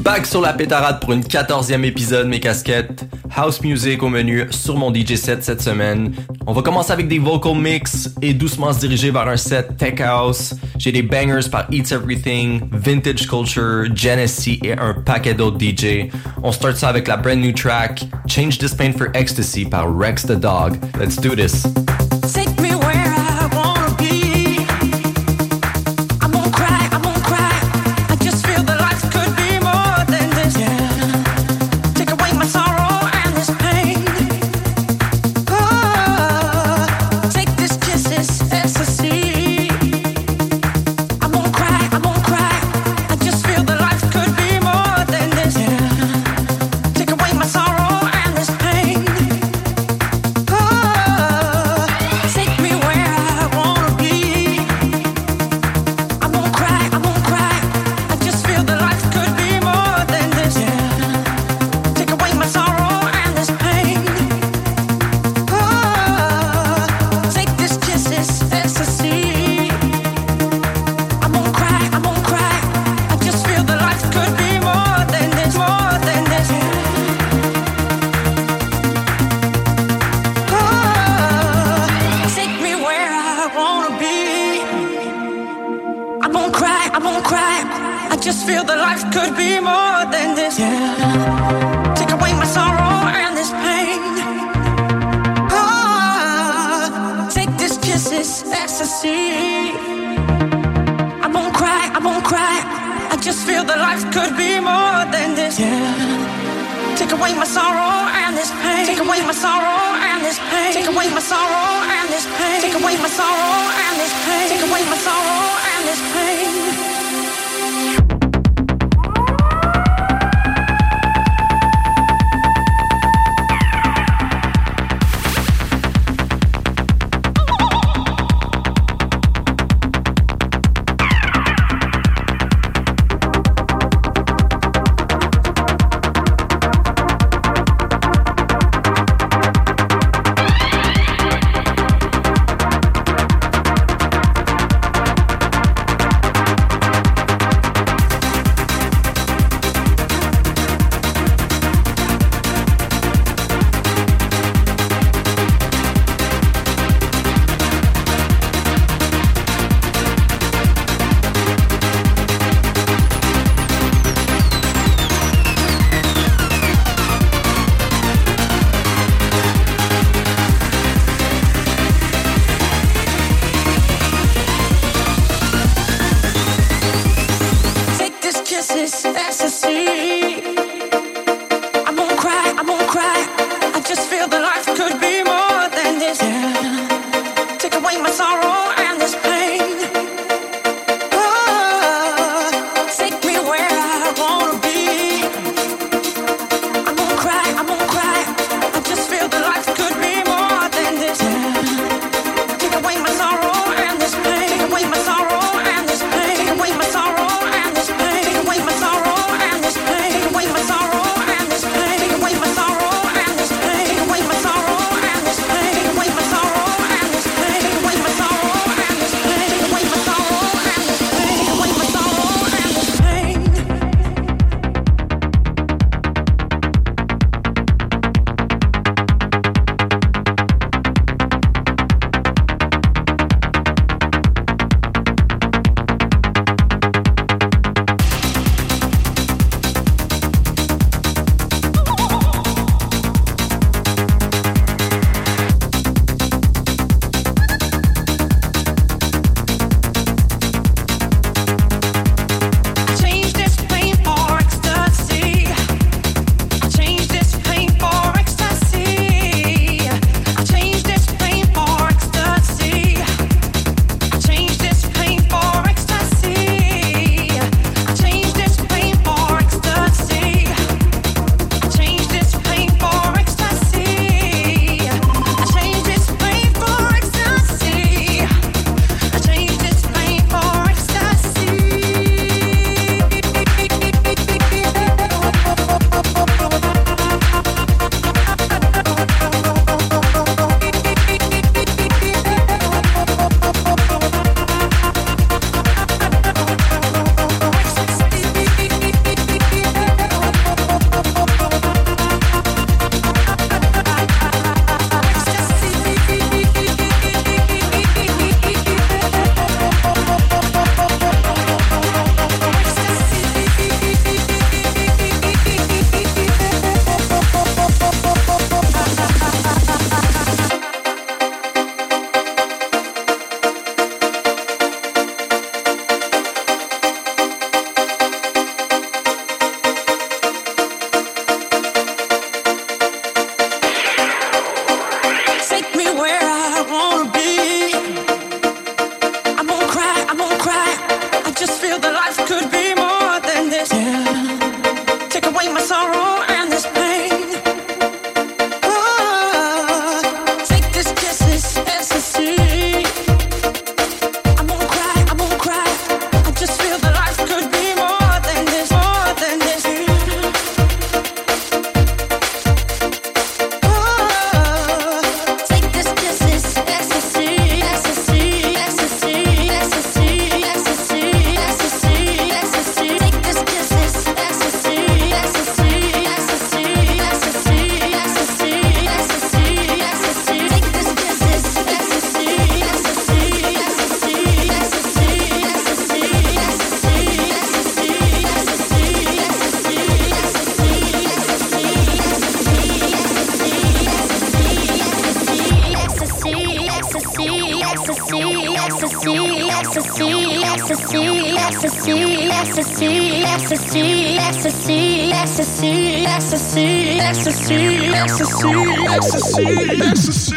Back sur la pétarade pour une 14e épisode, mes casquettes. House music au menu sur mon DJ set cette semaine. On va commencer avec des vocal mix et doucement se diriger vers un set tech house. J'ai des bangers par Eats Everything, Vintage Culture, Genesee et un paquet d'autres DJ. On start ça avec la brand new track Change This Pain for Ecstasy par Rex the Dog. Let's do this. Cry, I just feel that life could be more than this. Take away my sorrow and this pain. Oh, take this kiss, this ecstasy. I won't cry, I won't cry. I just feel that life could be more than this. Take away my sorrow and this pain. Take away my sorrow and this pain. Take away my sorrow and this pain. Take away my sorrow and this pain. Take away my sorrow and this pain. Oh.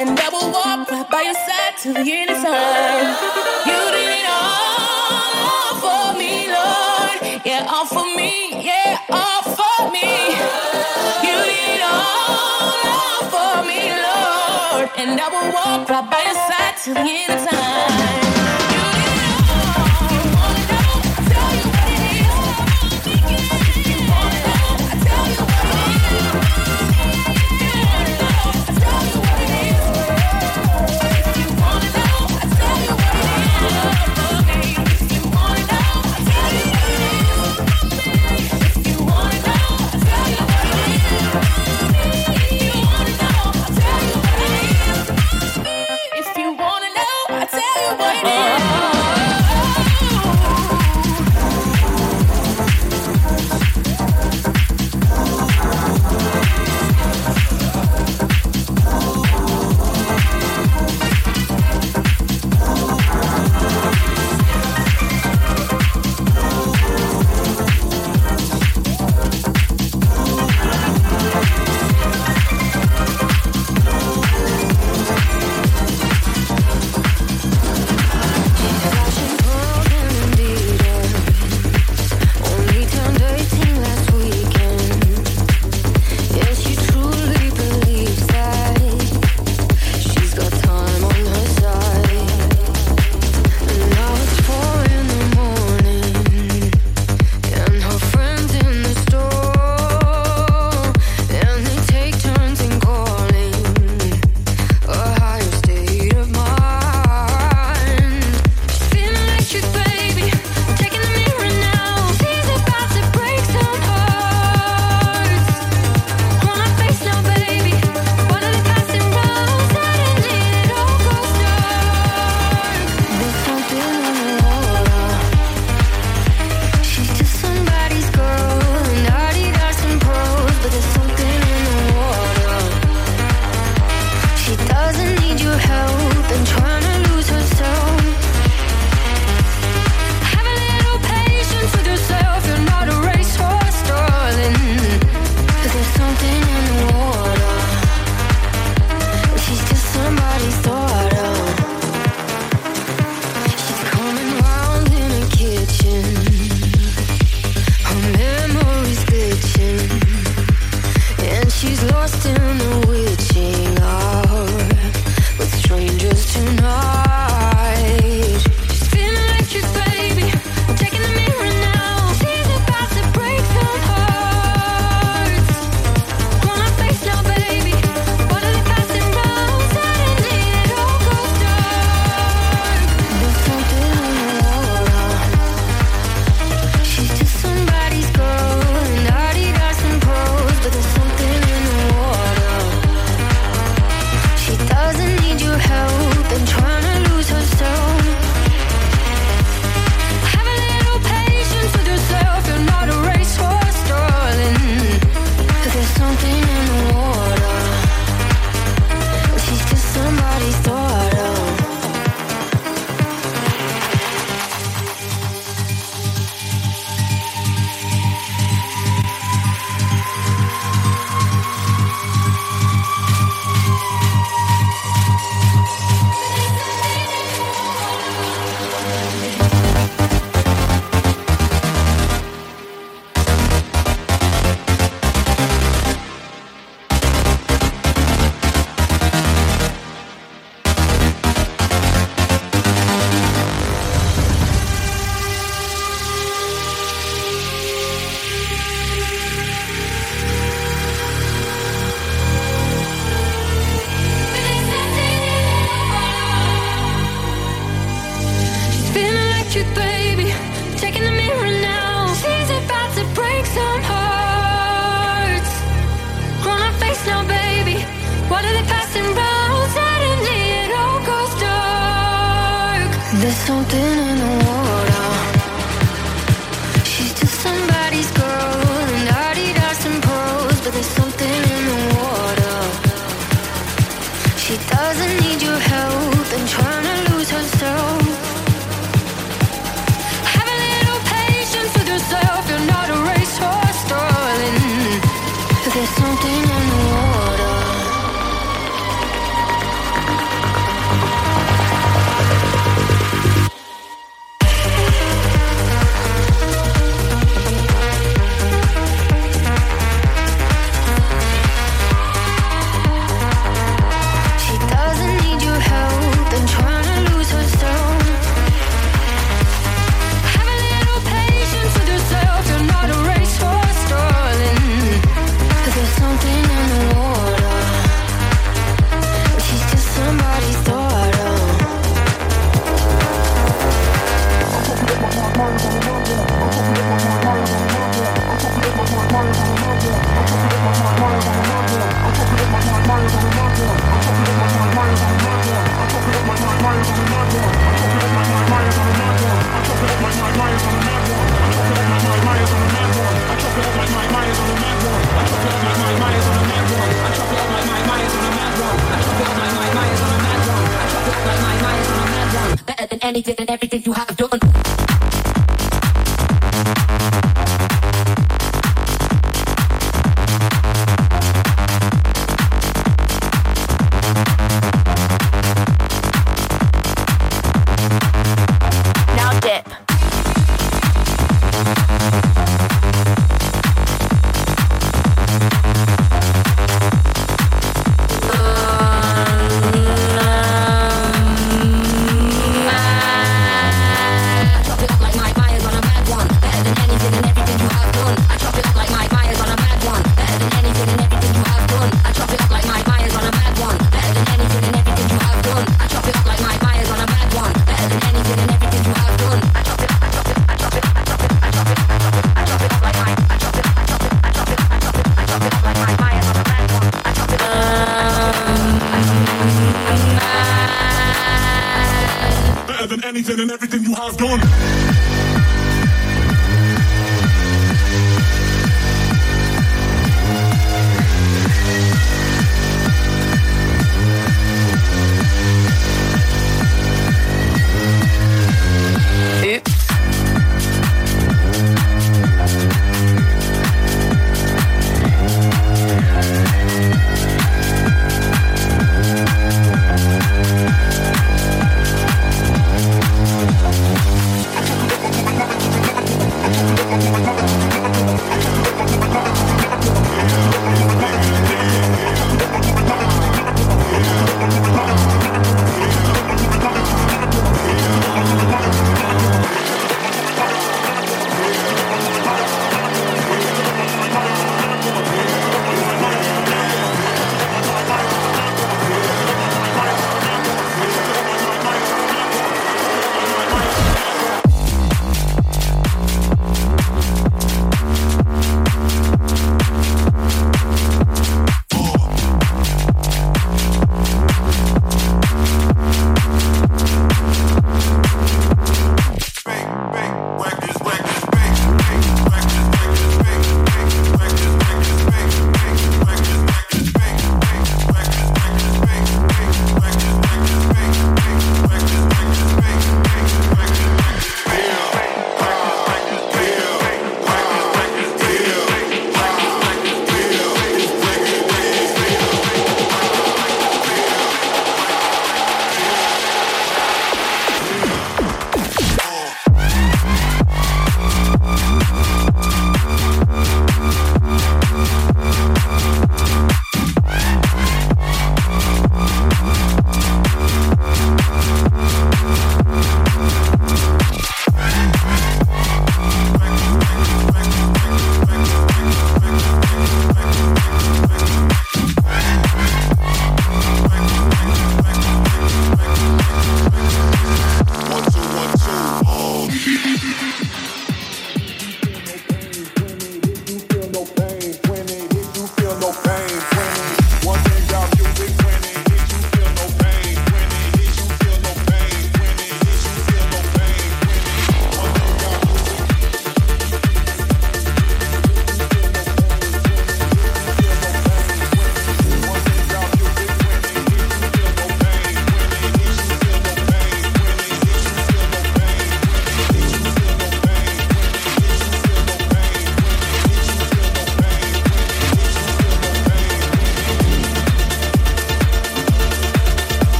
and I will walk right by your side till the end of time. You did it all, all for me, Lord. Yeah, all for me, yeah, all for me. You did it all, all for me, Lord. And I will walk right by your side till the end of time.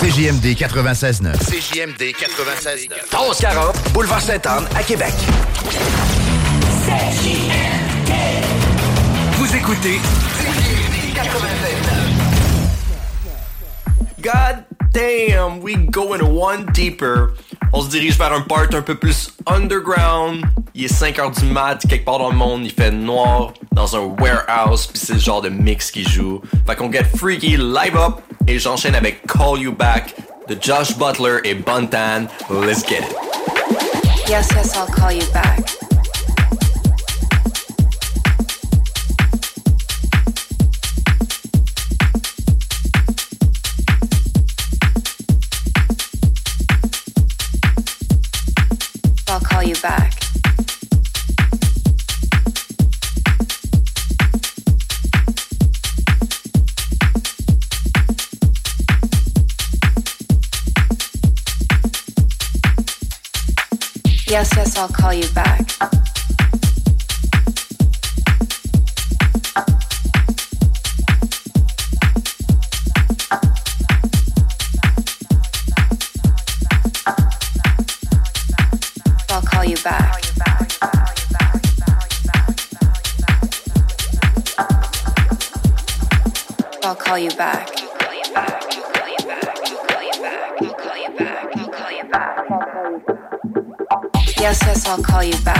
CJMD 96.9. CJMD 96.9. 1140, Boulevard Sainte-Anne, à Québec. Vous écoutez CJMD 96.9. God damn, we going one deeper. On se dirige vers un part un peu plus underground. Il est 5 heures du mat, quelque part dans le monde, il fait noir dans un warehouse, puis c'est le genre de mix qui joue. Fait qu'on get freaky, live up, et j'enchaîne avec Call You Back de Josh Butler et Bontan. Let's get it. Yes, yes, I'll call you back. I'll call you back. Yes, yes, I'll call you back. I'll call you back. I'll call you back. I'll call you back.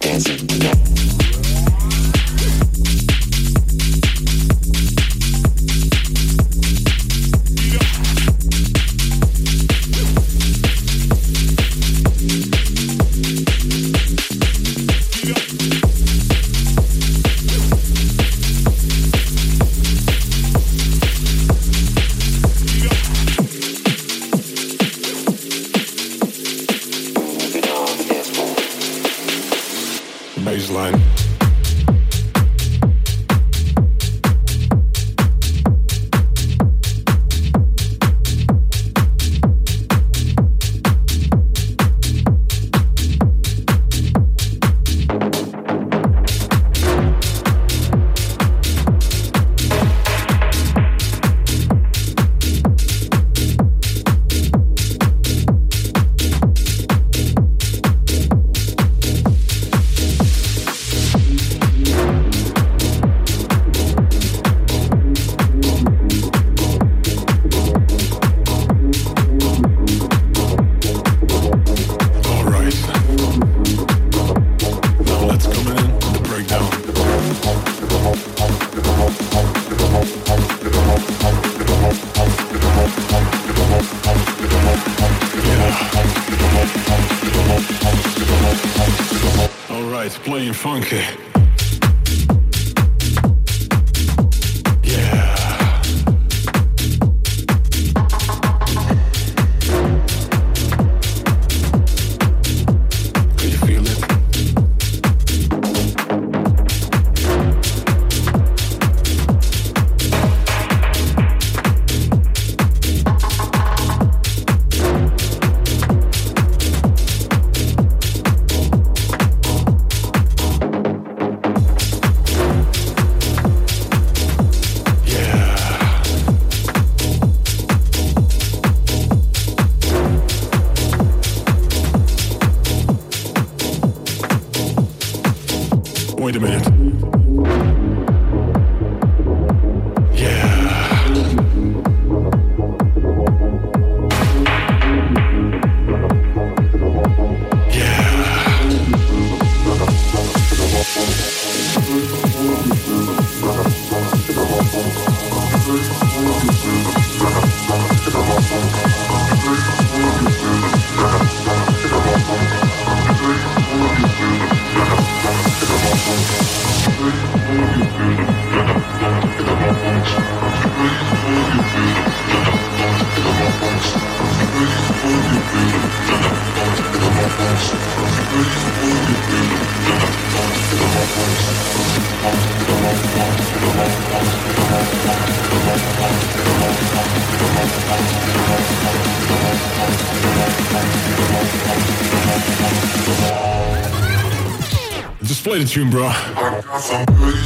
Dancing tonight. Play the tune, bro.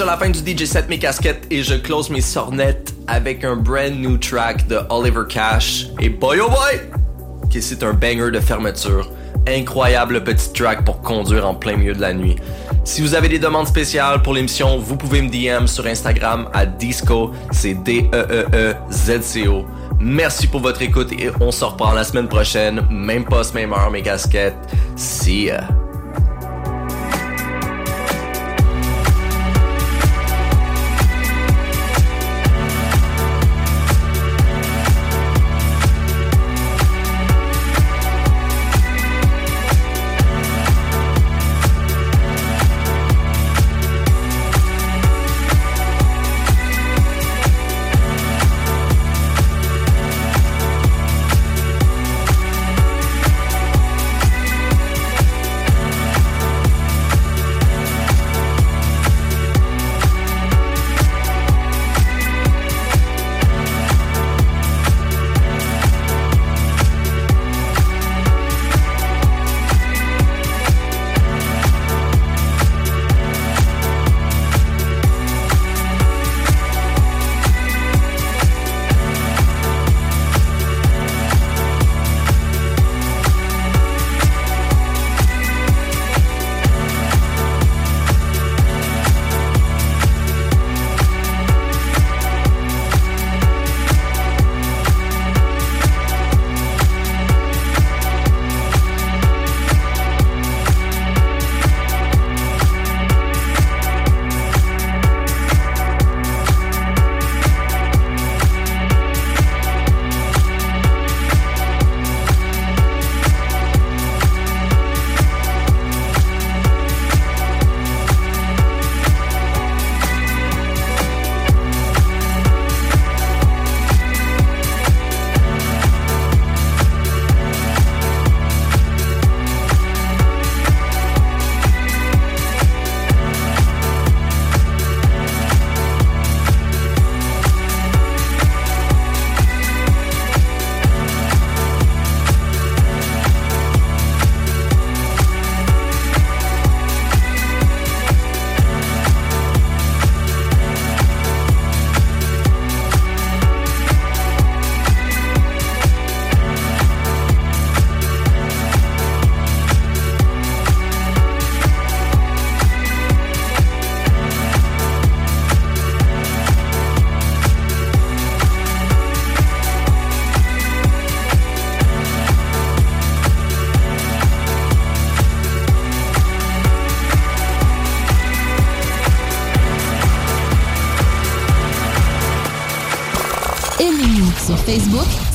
Déjà la fin du DJ set mes casquettes et je close mes sornettes avec un brand new track de Oliver Cash et boy oh boy, que c'est un banger de fermeture. Incroyable petit track pour conduire en plein milieu de la nuit. Si vous avez des demandes spéciales pour l'émission, vous pouvez me DM sur Instagram à Disco, c'est D-E-E-E-Z-C-O. Merci pour votre écoute et on se reprend la semaine prochaine. Même poste, même heure, mes casquettes. See ya.